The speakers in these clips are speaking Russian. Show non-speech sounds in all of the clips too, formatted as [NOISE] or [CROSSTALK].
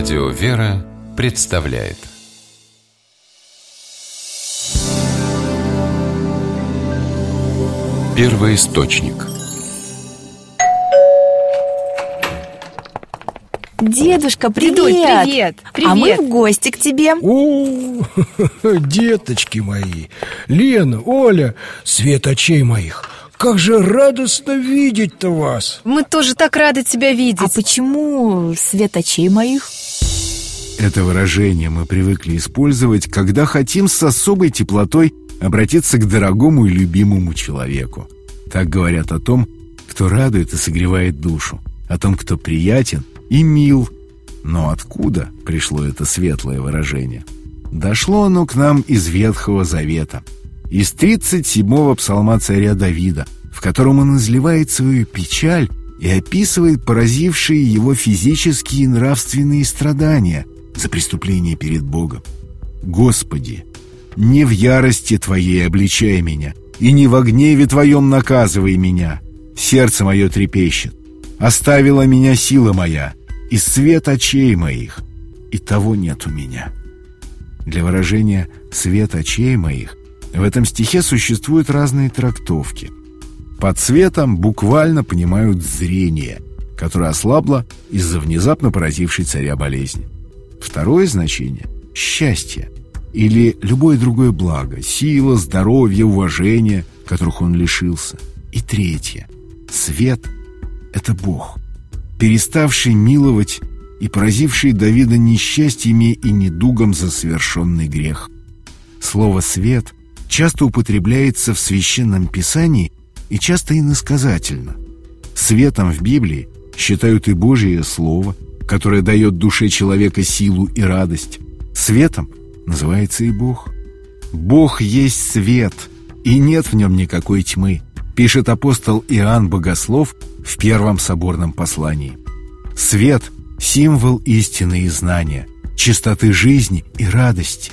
Радио «Вера» представляет Первый источник Дедушка, привет! Дедуль, привет! А мы Привет! в гости к тебе О, [LAUGHS] деточки мои Лена, Оля, свет очей моих Как же радостно видеть-то вас Мы тоже так рады тебя видеть А почему свет очей моих? Это выражение мы привыкли использовать, когда хотим с особой теплотой обратиться к дорогому и любимому человеку. Так говорят о том, кто радует и согревает душу, о том, кто приятен и мил. Но откуда пришло это светлое выражение? Дошло оно к нам из Ветхого Завета, из 37-го псалма царя Давида, в котором он изливает свою печаль и описывает поразившие его физические и нравственные страдания за преступление перед Богом. Господи, не в ярости Твоей обличай меня, и не во гневе Твоем наказывай меня. Сердце мое трепещет. Оставила меня сила моя, и свет очей моих, и того нет у меня. Для выражения «свет очей моих» в этом стихе существуют разные трактовки. Под светом буквально понимают зрение, которое ослабло из-за внезапно поразившей царя болезни. Второе значение – счастье или любое другое благо, сила, здоровье, уважение, которых он лишился. И третье – свет – это Бог, переставший миловать и поразивший Давида несчастьями и недугом за совершенный грех. Слово «свет» часто употребляется в Священном Писании и часто иносказательно. Светом в Библии считают и Божие Слово, которое дает душе человека силу и радость. Светом называется и Бог. Бог есть свет, и нет в нем никакой тьмы, пишет апостол Иоанн Богослов в первом соборном послании. Свет – символ истины и знания, чистоты жизни и радости.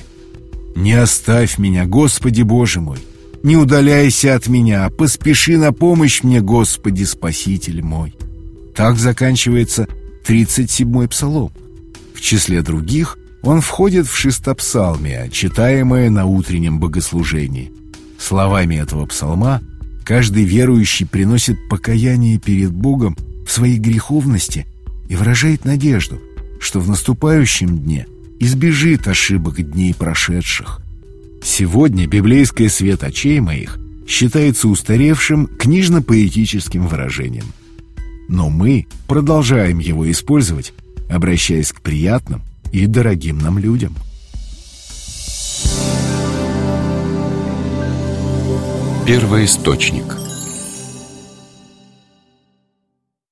«Не оставь меня, Господи Боже мой! Не удаляйся от меня, поспеши на помощь мне, Господи Спаситель мой!» Так заканчивается 37-й псалом. В числе других он входит в шестопсалмие, читаемое на утреннем богослужении. Словами этого псалма каждый верующий приносит покаяние перед Богом в своей греховности и выражает надежду, что в наступающем дне избежит ошибок дней прошедших. Сегодня библейское свет очей моих считается устаревшим книжно-поэтическим выражением. Но мы продолжаем его использовать, обращаясь к приятным и дорогим нам людям. Первый источник